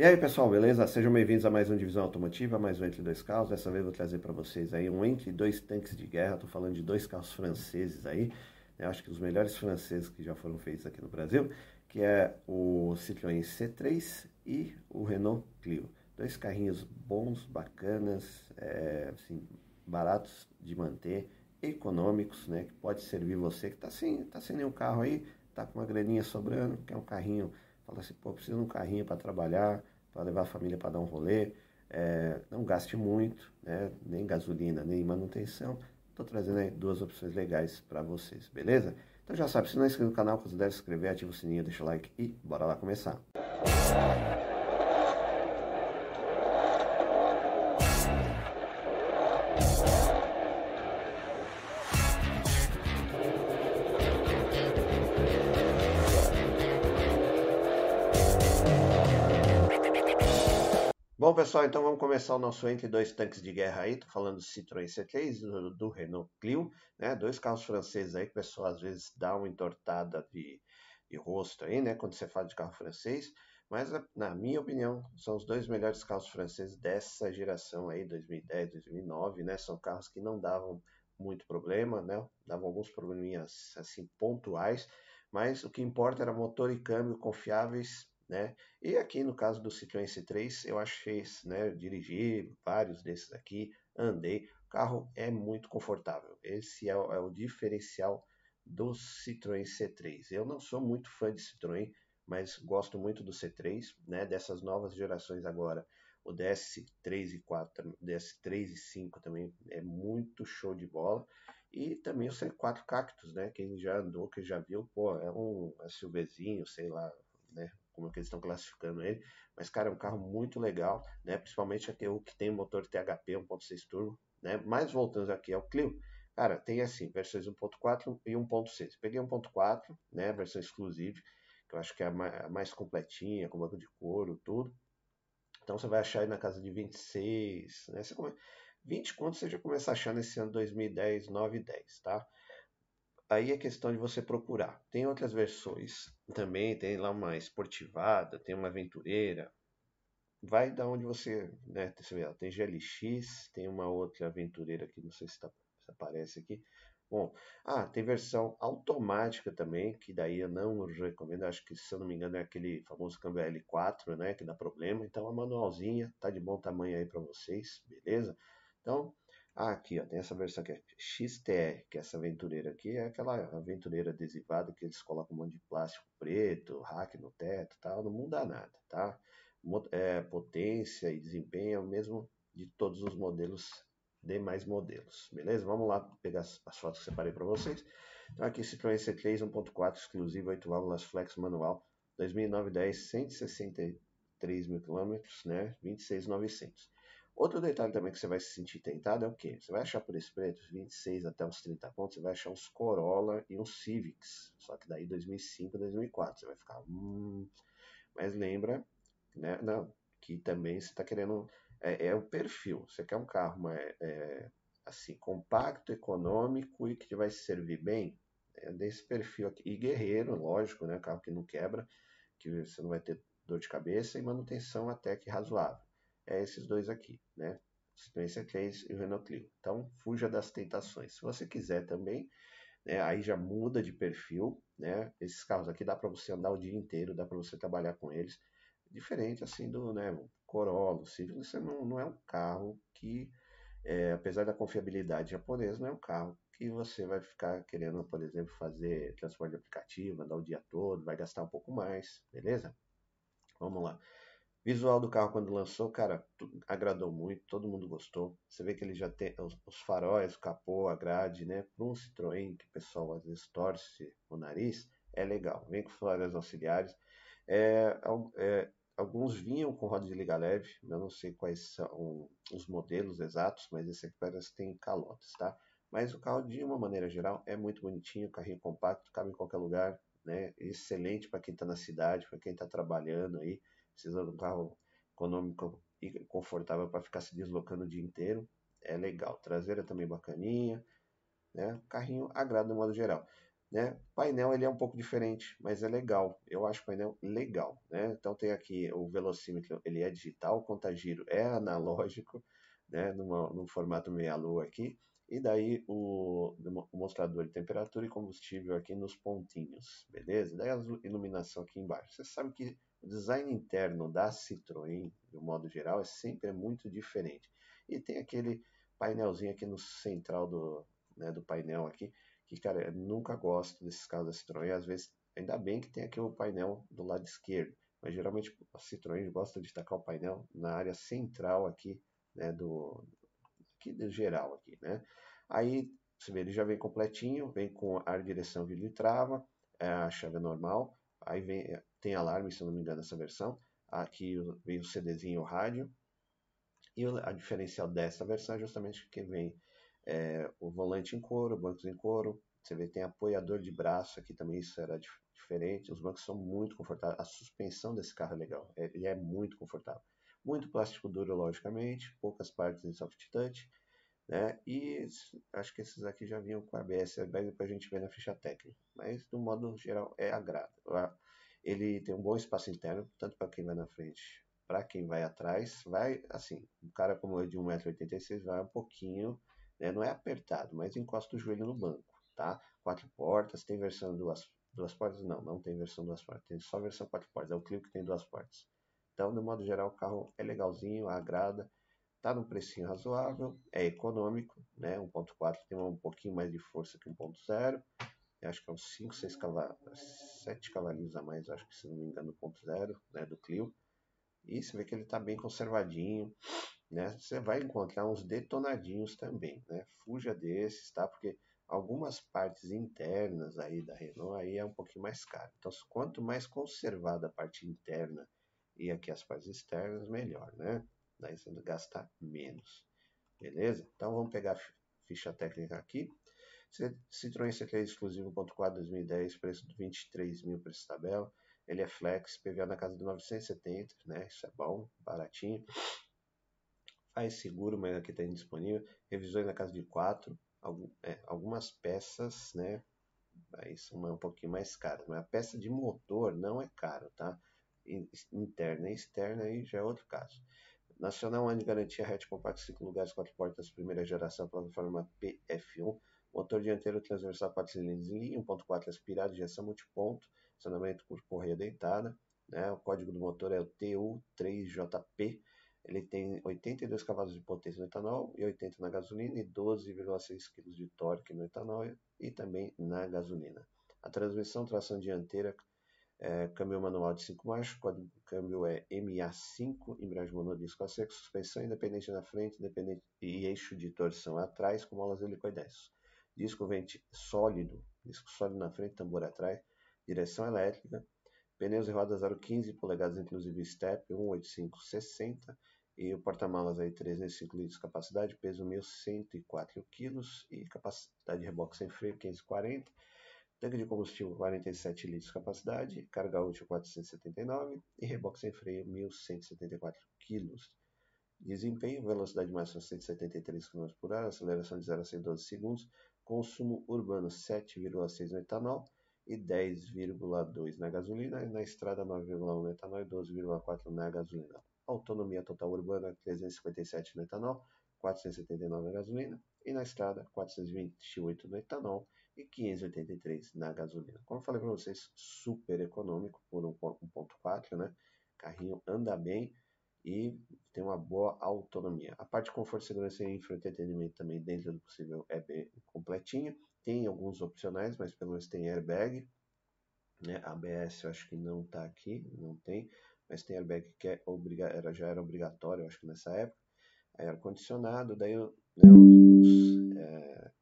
E aí pessoal, beleza? Sejam bem-vindos a mais um Divisão Automotiva, mais um Entre Dois Carros. Dessa vez vou trazer para vocês aí um Entre Dois Tanques de Guerra. Estou falando de dois carros franceses aí, Eu acho que os melhores franceses que já foram feitos aqui no Brasil, que é o Citroën C3 e o Renault Clio. Dois carrinhos bons, bacanas, é, assim, baratos de manter, econômicos, né? Que pode servir você que está sem, tá sem nenhum carro aí, tá com uma graninha sobrando, quer um carrinho Fala assim, pô, preciso de um carrinho para trabalhar, para levar a família para dar um rolê. É, não gaste muito, né? nem gasolina, nem manutenção. Estou trazendo aí duas opções legais para vocês, beleza? Então já sabe, se não é inscrito no canal, considere se inscrever, ativa o sininho, deixa o like e bora lá começar. Bom, pessoal, então vamos começar o nosso entre dois tanques de guerra aí. Tô falando do Citroën C3 do, do Renault Clio, né? Dois carros franceses aí que o pessoal às vezes dá uma entortada de, de rosto aí, né? Quando você fala de carro francês. Mas, na minha opinião, são os dois melhores carros franceses dessa geração aí, 2010, 2009, né? São carros que não davam muito problema, né? Davam alguns probleminhas, assim, pontuais. Mas o que importa era motor e câmbio confiáveis né? E aqui no caso do Citroën C3, eu achei, né, dirigi vários desses aqui, andei, o carro é muito confortável. Esse é o, é o diferencial do Citroën C3. Eu não sou muito fã de Citroën, mas gosto muito do C3, né? Dessas novas gerações agora. O DS3 e 4, DS3 e 5 também é muito show de bola. E também o C4 Cactus, né? Quem já andou, que já viu, pô, é um SUVzinho, sei lá, né? Como é que eles estão classificando ele. Mas, cara, é um carro muito legal, né? Principalmente aqui o que tem motor THP 1.6 turbo, né? Mas voltando aqui ao Clio, cara, tem assim, versões 1.4 e 1.6. Peguei 1.4, né? Versão exclusiva, que eu acho que é a mais completinha, com banco de couro, tudo. Então você vai achar aí na casa de 26, né? Você come... 20 contos você já começa a achar nesse ano 2010, 9 e 10, tá? Aí é questão de você procurar. Tem outras versões também, tem lá uma esportivada, tem uma aventureira. Vai da onde você, né, tem GLX, tem uma outra aventureira aqui, não sei se, tá, se aparece aqui. Bom, ah, tem versão automática também, que daí eu não recomendo, acho que se eu não me engano é aquele famoso câmbio L4, né, que dá problema. Então a manualzinha tá de bom tamanho aí para vocês, beleza? Então, ah, aqui, ó, tem essa versão aqui, XTR, que é essa aventureira aqui, é aquela aventureira adesivada que eles colocam um monte de plástico preto, hack no teto tal, não muda nada, tá? É, potência e desempenho é o mesmo de todos os modelos, demais modelos, beleza? Vamos lá pegar as, as fotos que separei para vocês. Então aqui Citroën C3 1.4 exclusivo, 8 válvulas flex manual, 2009-10, 163 mil quilômetros, né? 26.900. Outro detalhe também que você vai se sentir tentado é o quê? Você vai achar por esse preço, 26 até uns 30 pontos, você vai achar uns Corolla e uns Civics. Só que daí 2005, 2004. Você vai ficar, hum... Mas lembra, né? Não, que também você está querendo... É, é, o perfil. Você quer um carro mais, é, assim, compacto, econômico e que vai servir bem? É desse perfil aqui. E guerreiro, lógico, né? Carro que não quebra, que você não vai ter dor de cabeça e manutenção até que razoável é esses dois aqui, né? Citroën C3 e o Renault Clio. Então, fuja das tentações. Se você quiser também, né, aí já muda de perfil, né? Esses carros aqui dá para você andar o dia inteiro, dá para você trabalhar com eles. Diferente assim do né, Corolla, Civic, isso não, não é um carro que, é, apesar da confiabilidade japonesa, não é um carro que você vai ficar querendo, por exemplo, fazer transporte aplicativo, andar o dia todo, vai gastar um pouco mais, beleza? Vamos lá. Visual do carro quando lançou, cara, agradou muito, todo mundo gostou. Você vê que ele já tem os, faróis, o capô, a grade, né? Para um Citroën que o pessoal às vezes torce o nariz, é legal. Vem com faróis auxiliares. É, é, alguns vinham com roda de liga leve, eu não sei quais são os modelos exatos, mas esse aqui parece que tem calotas, tá? Mas o carro, de uma maneira geral, é muito bonitinho, carrinho compacto, cabe em qualquer lugar, né? Excelente para quem está na cidade, para quem está trabalhando aí precisa de um carro econômico e confortável para ficar se deslocando o dia inteiro, é legal. Traseira também bacaninha, né? Carrinho agrada no modo geral. Né? Painel ele é um pouco diferente, mas é legal. Eu acho o painel legal. Né? Então tem aqui o velocímetro, ele é digital, o contagiro é analógico, né? Numa, num formato meia-lua aqui. E daí o, o, mostrador de temperatura e combustível aqui nos pontinhos, beleza? Daí a iluminação aqui embaixo. Você sabe que o design interno da Citroën, de um modo geral, é sempre muito diferente. E tem aquele painelzinho aqui no central do, né, do painel aqui, que, cara, eu nunca gosto desses carros da Citroën. Às vezes, ainda bem que tem aqui o painel do lado esquerdo, mas geralmente a Citroën gosta de tacar o painel na área central aqui, né, do aqui do geral aqui, né? Aí, você vê, ele já vem completinho, vem com a direção vídeo e trava, é a chave normal, aí vem, tem alarme, se não me engano, essa versão. Aqui vem o CDzinho o rádio. E a diferencial dessa versão é justamente que vem é, o volante em couro, bancos em couro. Você vê tem apoiador de braço aqui também, isso era dif diferente. Os bancos são muito confortáveis. A suspensão desse carro é legal, é, ele é muito confortável. Muito plástico duro, logicamente, poucas partes em soft touch. Né? E acho que esses aqui já vinham com ABS depois a gente vê na ficha técnica. Mas, do modo geral, é agrado. Ele tem um bom espaço interno, tanto para quem vai na frente, para quem vai atrás. Vai, assim, um cara como eu de 1,86m vai um pouquinho, né? não é apertado, mas encosta o joelho no banco, tá? Quatro portas, tem versão duas, duas portas? Não, não tem versão duas portas, tem só versão quatro portas. É o Clio que tem duas portas. Então, de modo geral, o carro é legalzinho, agrada. Está num precinho razoável, é econômico, né? 1.4 tem um pouquinho mais de força que 1.0. Acho que é uns 5, 6 cavalos, 7 cavalinhos a mais, acho que se não me engano, 1.0, né, do Clio. E você vê que ele está bem conservadinho, né? Você vai encontrar uns detonadinhos também, né? Fuja desses, tá? Porque algumas partes internas aí da Renault aí é um pouquinho mais caro. Então, quanto mais conservada a parte interna e aqui as partes externas, melhor, né? daí você gasta menos. Beleza? Então vamos pegar a ficha técnica aqui. Citroën C3 exclusivo 1.4 2010, preço de 23 mil preço tabela. Ele é flex, PVA na casa de 970, né? Isso é bom, baratinho. Faz seguro, mas aqui tem disponível. Revisões na casa de 4. Algum, é, algumas peças, né? Aí são um pouquinho mais caras. Mas a peça de motor não é caro, tá? Interna e externa aí já é outro caso. Nacional ano de garantia hatch compacto 5 lugares, 4 portas, primeira geração, plataforma PF1, motor dianteiro transversal 4 cilindros em linha, 1.4 aspirado, injeção multiponto, acionamento por correia deitada, né? o código do motor é o TU3JP, ele tem 82 cavalos de potência no etanol e 80 na gasolina e 12,6 kg de torque no etanol e também na gasolina. A transmissão tração dianteira é, câmbio manual de 5 marchas, código de câmbio é MA5, embreagem monodisco a seco, suspensão independente na frente independente, e eixo de torção atrás com molas helicoidais. Disco vente sólido, disco sólido na frente, tambor atrás, direção elétrica, pneus e rodas 0,15 polegadas, inclusive step 18560 e o porta-malas aí 305 litros de capacidade, peso 1.104 kg e capacidade de reboque sem freio 540 Tanque de combustível 47 litros de capacidade, carga útil 479 e reboque sem freio 1174 kg. Desempenho, velocidade máxima 173 km por hora, aceleração de 0 a 112 segundos, consumo urbano 7,6 no etanol e 10,2 na gasolina, e na estrada 9,1 no etanol e 12,4 na gasolina. Autonomia total urbana 357 no etanol, 479 na gasolina e na estrada 428 no etanol e 583 na gasolina. Como falei para vocês, super econômico por 1.4, né? Carrinho anda bem e tem uma boa autonomia. A parte de conforto, segurança e entretenimento também, dentro do possível, é bem completinha. Tem alguns opcionais, mas pelo menos tem airbag. Né? ABS eu acho que não está aqui, não tem, mas tem airbag que é obriga era, já era obrigatório, eu acho que nessa época. Ar-condicionado, daí né, os, é,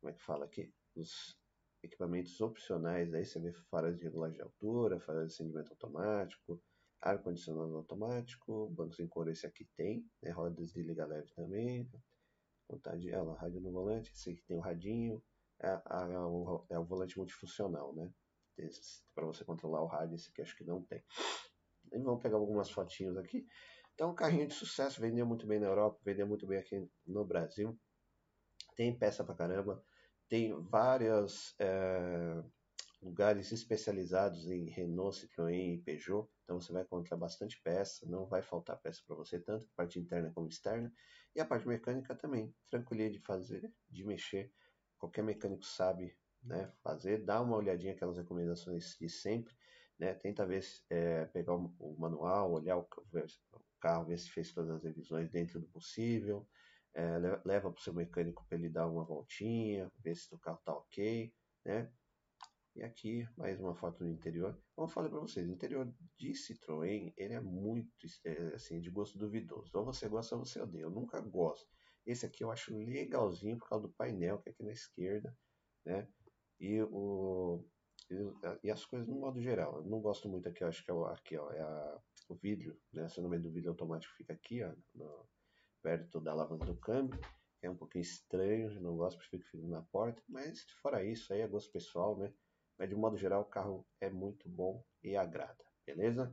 como é que fala aqui? os equipamentos opcionais, aí você vê faróis de regulagem de altura, faróis de acendimento automático, ar-condicionado automático, bancos em couro esse aqui tem, né, rodas de liga leve também, vontade, ela, rádio no volante, esse aqui tem o radinho, é, é, o, é o volante multifuncional, né, para você controlar o rádio, esse aqui acho que não tem. E vamos pegar algumas fotinhos aqui. Então, um carrinho de sucesso, vendeu muito bem na Europa, vendeu muito bem aqui no Brasil. Tem peça pra caramba tem vários é, lugares especializados em Renault, Citroën e Peugeot, então você vai encontrar bastante peça, não vai faltar peça para você, tanto parte interna como externa, e a parte mecânica também, tranquilinha de fazer, de mexer, qualquer mecânico sabe né, fazer, dá uma olhadinha aquelas recomendações de sempre, né, tenta ver é, pegar o, manual, olhar o, o, carro, ver se fez todas as revisões dentro do possível, é, leva para o seu mecânico para ele dar uma voltinha, ver se o carro está ok, né? E aqui mais uma foto do interior. Eu falei para vocês, o interior de Citroën ele é muito é, assim de gosto duvidoso. Ou você gosta ou você odeia. Eu nunca gosto. Esse aqui eu acho legalzinho por causa do painel que é aqui na esquerda, né? E o e, as coisas no modo geral. Eu não gosto muito aqui, eu acho que é o, aqui, ó, é a, o vidro, né? Se o nome do vidro automático fica aqui, ó, no, perto da alavanca do câmbio. É um pouquinho estranho, não gosto, prefiro que fique na porta, mas fora isso aí é gosto pessoal, né? Mas de modo geral o carro é muito bom e agrada, beleza?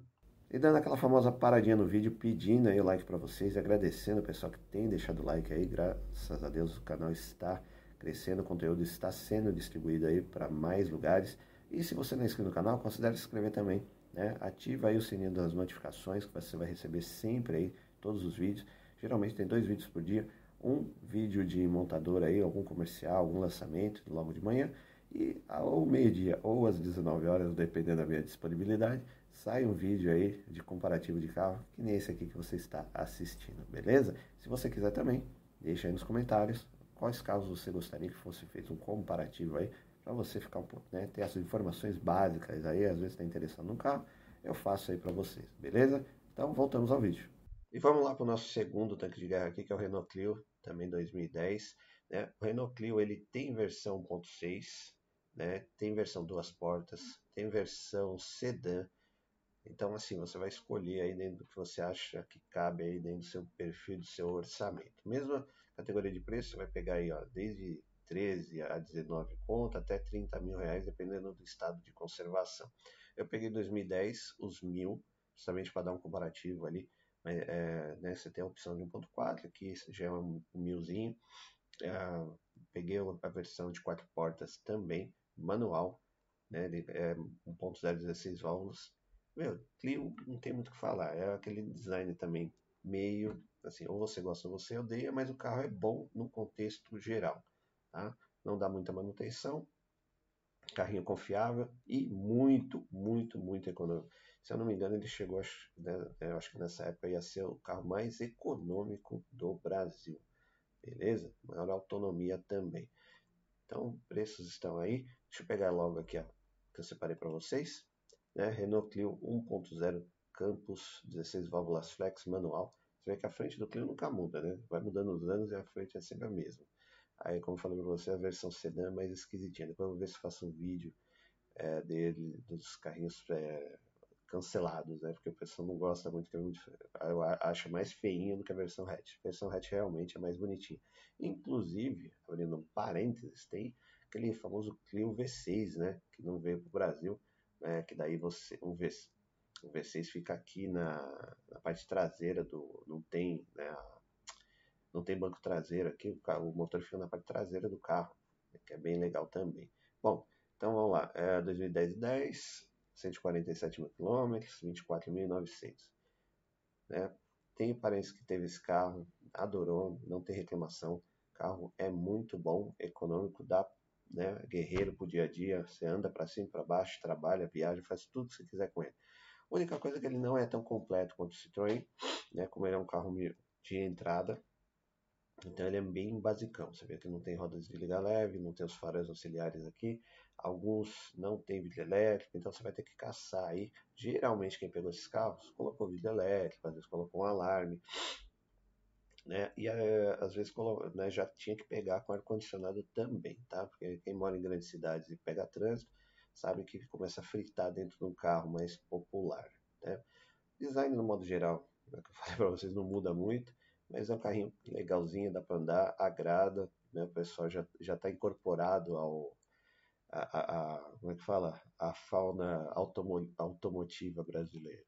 E dando aquela famosa paradinha no vídeo, pedindo aí o like para vocês, agradecendo o pessoal que tem deixado o like aí, graças a Deus o canal está crescendo, o conteúdo está sendo distribuído aí para mais lugares. E se você não é inscrito no canal, considere se inscrever também, né? Ativa aí o sininho das notificações que você vai receber sempre aí todos os vídeos. Geralmente tem dois vídeos por dia, um vídeo de montador aí, algum comercial, algum lançamento logo de manhã e ao meio-dia ou às 19 horas, dependendo da minha disponibilidade, sai um vídeo aí de comparativo de carro, que nem esse aqui que você está assistindo, beleza? Se você quiser também, deixa aí nos comentários quais carros você gostaria que fosse feito um comparativo aí, para você ficar um pouco, né, ter essas informações básicas aí, às vezes está interessado no carro, eu faço aí para vocês, beleza? Então voltamos ao vídeo. E vamos lá para o nosso segundo tanque de guerra aqui, que é o Renault Clio, também 2010. Né? O Renault Clio ele tem versão 1.6, né? tem versão duas portas, tem versão sedã. Então, assim, você vai escolher aí dentro do que você acha que cabe aí dentro do seu perfil, do seu orçamento. Mesma categoria de preço, você vai pegar aí, ó, desde 13 a 19 conto até 30 mil reais, dependendo do estado de conservação. Eu peguei 2010 os mil, justamente para dar um comparativo ali é, né, você tem a opção de 1.4, aqui já é um, milzinho. É, peguei a versão de quatro portas também, manual, né, é 1.0 16 válvulas. Meu, Clio não tem muito o que falar, é aquele design também meio, assim, ou você gosta ou você odeia, mas o carro é bom no contexto geral, tá? Não dá muita manutenção, carrinho confiável e muito, muito, muito econômico. Se eu não me engano, ele chegou, né, eu acho que nessa época ia ser o carro mais econômico do Brasil. Beleza? Maior autonomia também. Então, preços estão aí. Deixa eu pegar logo aqui, ó, que eu separei para vocês. Né? Renault Clio 1.0 Campus 16 válvulas flex manual. Você vê que a frente do Clio nunca muda, né? Vai mudando os anos e a frente é sempre a mesma. Aí, como eu falei para você, a versão sedã é mais esquisitinha. Depois eu vou ver se faço um vídeo é, dele, dos carrinhos é, cancelados, né? Porque o pessoal não gosta muito, que é muito, eu acho mais feinho do que a versão hatch. A versão hatch realmente é mais bonitinha. Inclusive, abrindo um parênteses, tem aquele famoso Clio V6, né? Que não veio para o Brasil, né? Que daí você, o, v, o V6 fica aqui na, na parte traseira do, não tem, né? Não tem banco traseiro aqui, o, carro, o motor fica na parte traseira do carro, que é bem legal também. Bom, então vamos lá, é 2010 10, 147 mil quilômetros, 24.900. Né? Tenho parentes que teve esse carro, adorou, não tem reclamação. O carro é muito bom, econômico, dá né, guerreiro pro dia a dia. Você anda para cima, para baixo, trabalha, viaja, faz tudo que você quiser com ele. A única coisa é que ele não é tão completo quanto o Citroën, né? Como ele é um carro de entrada, então ele é bem basicão. Você vê que não tem rodas de liga leve, não tem os faróis auxiliares aqui. Alguns não tem vidro elétrico, então você vai ter que caçar aí. Geralmente quem pegou esses carros colocou vidro elétrico, às vezes colocou um alarme. Né? E é, às vezes né, já tinha que pegar com ar-condicionado também, tá? Porque quem mora em grandes cidades e pega trânsito sabe que começa a fritar dentro de um carro mais popular. Né? Design no modo geral, é que eu falei para vocês, não muda muito mas é um carrinho legalzinho, dá para andar, agrada, né? O pessoal já já está incorporado ao a, a, como é que fala? A fauna automo, automotiva brasileira.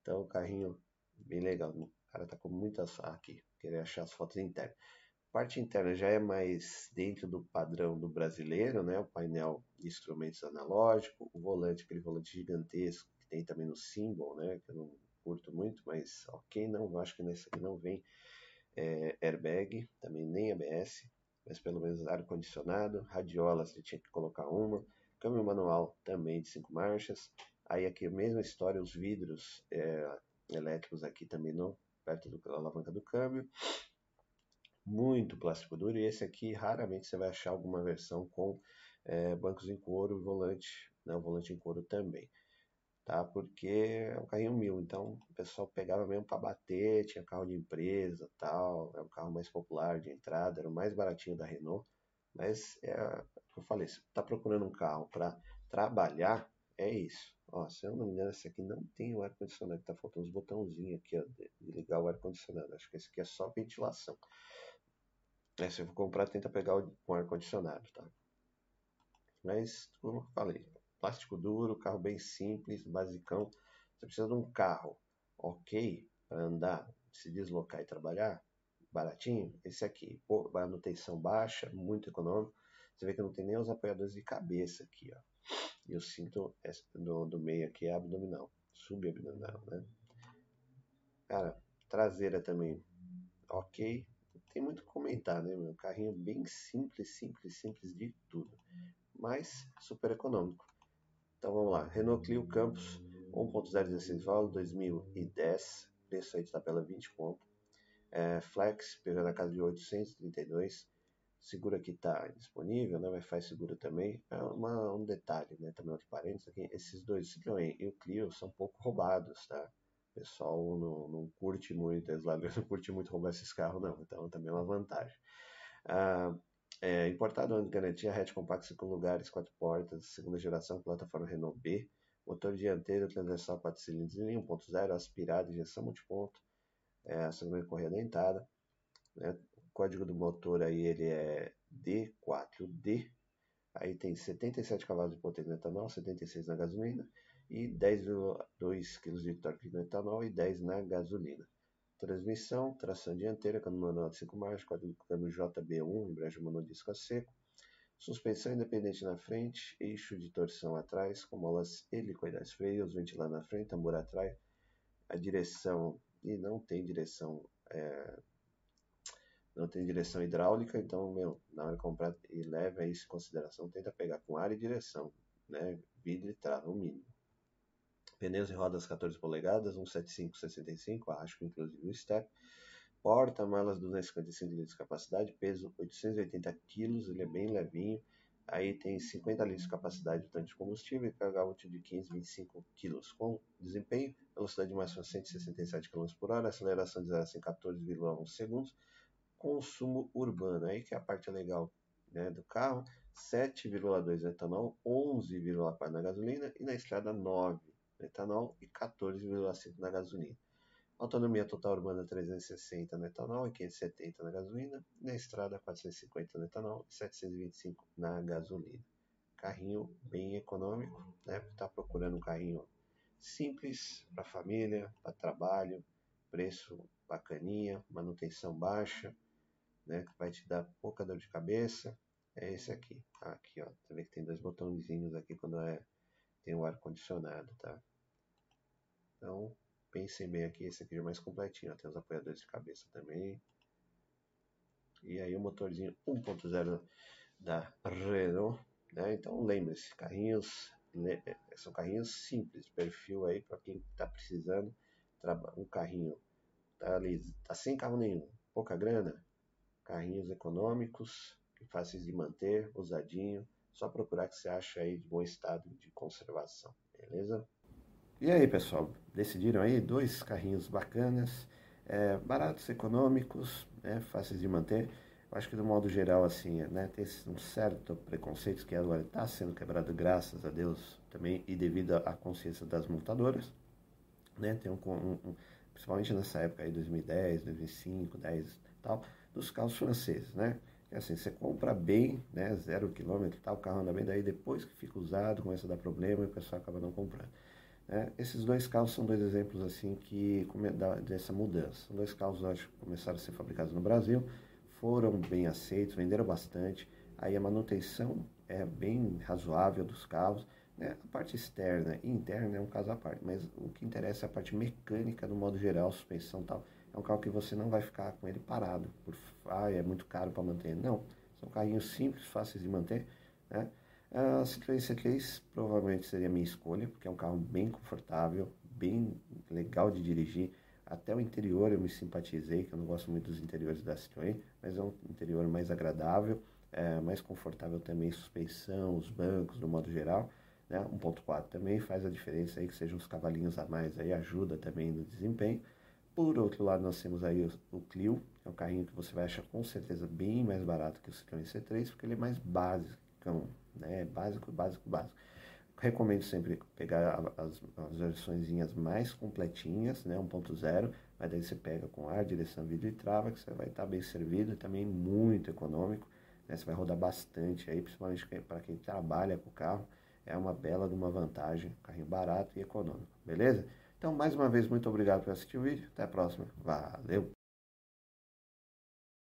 Então, carrinho bem legal. O cara tá com muitas aqui, querer achar as fotos internas. parte interna já é mais dentro do padrão do brasileiro, né? O painel de instrumentos analógico, o volante, aquele volante gigantesco que tem também no symbol, né? Que eu não curto muito, mas ok, não, acho que nesse aqui não vem é, airbag, também nem ABS, mas pelo menos ar-condicionado, radiola você tinha que colocar uma, câmbio manual também de cinco marchas, aí aqui a mesma história, os vidros é, elétricos aqui também não, perto da alavanca do câmbio, muito plástico duro, e esse aqui raramente você vai achar alguma versão com é, bancos em couro e volante, né, volante em couro também tá? Porque é um carrinho mil, então o pessoal pegava mesmo para bater, tinha carro de empresa, tal, é um carro mais popular de entrada, era o mais baratinho da Renault, mas é eu falei, se tá procurando um carro para trabalhar, é isso. Ó, se eu não me engano, esse aqui não tem o ar-condicionado, tá faltando uns botãozinhos aqui, ó, de ligar o ar-condicionado. Acho que esse aqui é só ventilação. É, se eu for comprar, tenta pegar o com ar-condicionado, tá? Mas, como eu falei, plástico duro, carro bem simples, basicão. Você precisa de um carro ok para andar, se deslocar e trabalhar, baratinho. Esse aqui, pô, manutenção baixa, muito econômico. Você vê que não tem nem os apoiadores de cabeça aqui, ó. E o cinto do, do meio aqui é abdominal, subabdominal, né? Cara, traseira também, ok. Tem muito que comentar, né, meu? Carrinho bem simples, simples, simples de tudo. Mas super econômico. Então vamos lá, Renault Clio Campus 1.016 válvulas 2010, preço aí de tabela 20 conto. É, Flex, pegando a casa de 832, seguro aqui está disponível, né? Wi-Fi seguro também. É uma, um detalhe, né? Também outro parênteses aqui, esses dois, Citroën e o Clio, são um pouco roubados, tá? O pessoal não, não curte muito, eles lá não curte muito roubar esses carros, não. Então também é uma vantagem. Ah, é, importado ano de garantia, hatch compacto 5 lugares, 4 portas, segunda geração, plataforma Renault B, motor dianteiro, transversal 4 cilindros 1.0, aspirado, injeção multiponto, é, de correia dentada. Né? Código do motor aí ele é D4D, aí tem 77 cavalos de potência no etanol, 76 na gasolina e 10,2 kg de torque no etanol e 10 na gasolina. Transmissão, tração dianteira, câmbio manual de 5 marchas, câmbio JB1, embreagem monodisco a seco. Suspensão independente na frente, eixo de torção atrás, com molas helicoidais, freios, ventilar na frente, tambor atrás. A direção, e não tem direção, é, não tem direção hidráulica, então, meu, na hora de comprar e leva isso em consideração, tenta pegar com ar e direção, né, vidro e trava, o mínimo. Pneus e rodas 14 polegadas, 175-65, acho que inclusive o step. Porta-malas 255 litros de capacidade, peso 880 kg, ele é bem levinho. Aí tem 50 litros de capacidade de tanque de combustível e carga útil de 15, 25 kg. Com desempenho, velocidade máxima 167 km por hora, aceleração de 0 a 100 14,1 segundos. Consumo urbano, aí que é a parte legal né, do carro, 7,2 no etanol, 11,4 na gasolina e na estrada 9 no etanol e 14,5 na gasolina. Autonomia total urbana 360 no etanol e 570 na gasolina. Na estrada 450 no etanol e 725 na gasolina. Carrinho bem econômico, né? Está procurando um carrinho simples para família, para trabalho, preço bacaninha, manutenção baixa, né? Que vai te dar pouca dor de cabeça. É esse aqui. Aqui, ó. Você vê que tem dois botõezinhos aqui quando é tem o ar condicionado, tá? Então, pensem bem aqui, esse aqui é mais completinho, tem os apoiadores de cabeça também. E aí o motorzinho 1.0 da Renault, né? Então lembre-se, carrinhos são carrinhos simples, perfil aí para quem está precisando um carrinho tá ali, tá sem carro nenhum, pouca grana, carrinhos econômicos, fáceis de manter, usadinho, só procurar que você acha aí de bom estado de conservação, beleza? E aí, pessoal, decidiram aí dois carrinhos bacanas, é, baratos, econômicos, né, fáceis de manter. Eu acho que, do modo geral, assim, né, tem um certo preconceito que agora está sendo quebrado, graças a Deus, também, e devido à consciência das montadoras. Né, tem um, um, um principalmente nessa época aí, 2010, 2005, 10 e tal, dos carros franceses, né? É assim, você compra bem, né, zero quilômetro, tal, o carro anda bem, daí depois que fica usado, começa a dar problema e o pessoal acaba não comprando. É, esses dois carros são dois exemplos assim que dessa mudança. Dois carros, acho, que começaram a ser fabricados no Brasil, foram bem aceitos, venderam bastante. Aí a manutenção é bem razoável dos carros. Né? A parte externa e interna é um caso à parte, mas o que interessa é a parte mecânica, no modo geral, suspensão e tal. É um carro que você não vai ficar com ele parado, por ah, é muito caro para manter. Não, são carrinhos simples, fáceis de manter. Né? A Citroën C3 provavelmente seria a minha escolha, porque é um carro bem confortável, bem legal de dirigir. Até o interior eu me simpatizei, que eu não gosto muito dos interiores da Citroën, mas é um interior mais agradável, é, mais confortável também, suspensão, os bancos, no modo geral. Né? 1.4 também faz a diferença aí, que sejam uns cavalinhos a mais aí, ajuda também no desempenho. Por outro lado, nós temos aí o, Clio, que é um carrinho que você vai achar com certeza bem mais barato que o Citroën C3, porque ele é mais básico, né? Básico, básico, básico. Recomendo sempre pegar as, as versões mais completinhas, né? 1.0, mas daí você pega com ar, direção, vidro e trava, que você vai estar bem servido e também muito econômico. Né? Você vai rodar bastante aí, principalmente para quem trabalha com o carro. É uma bela de uma vantagem, carrinho barato e econômico, beleza? Então, mais uma vez, muito obrigado por assistir o vídeo. Até a próxima. Valeu!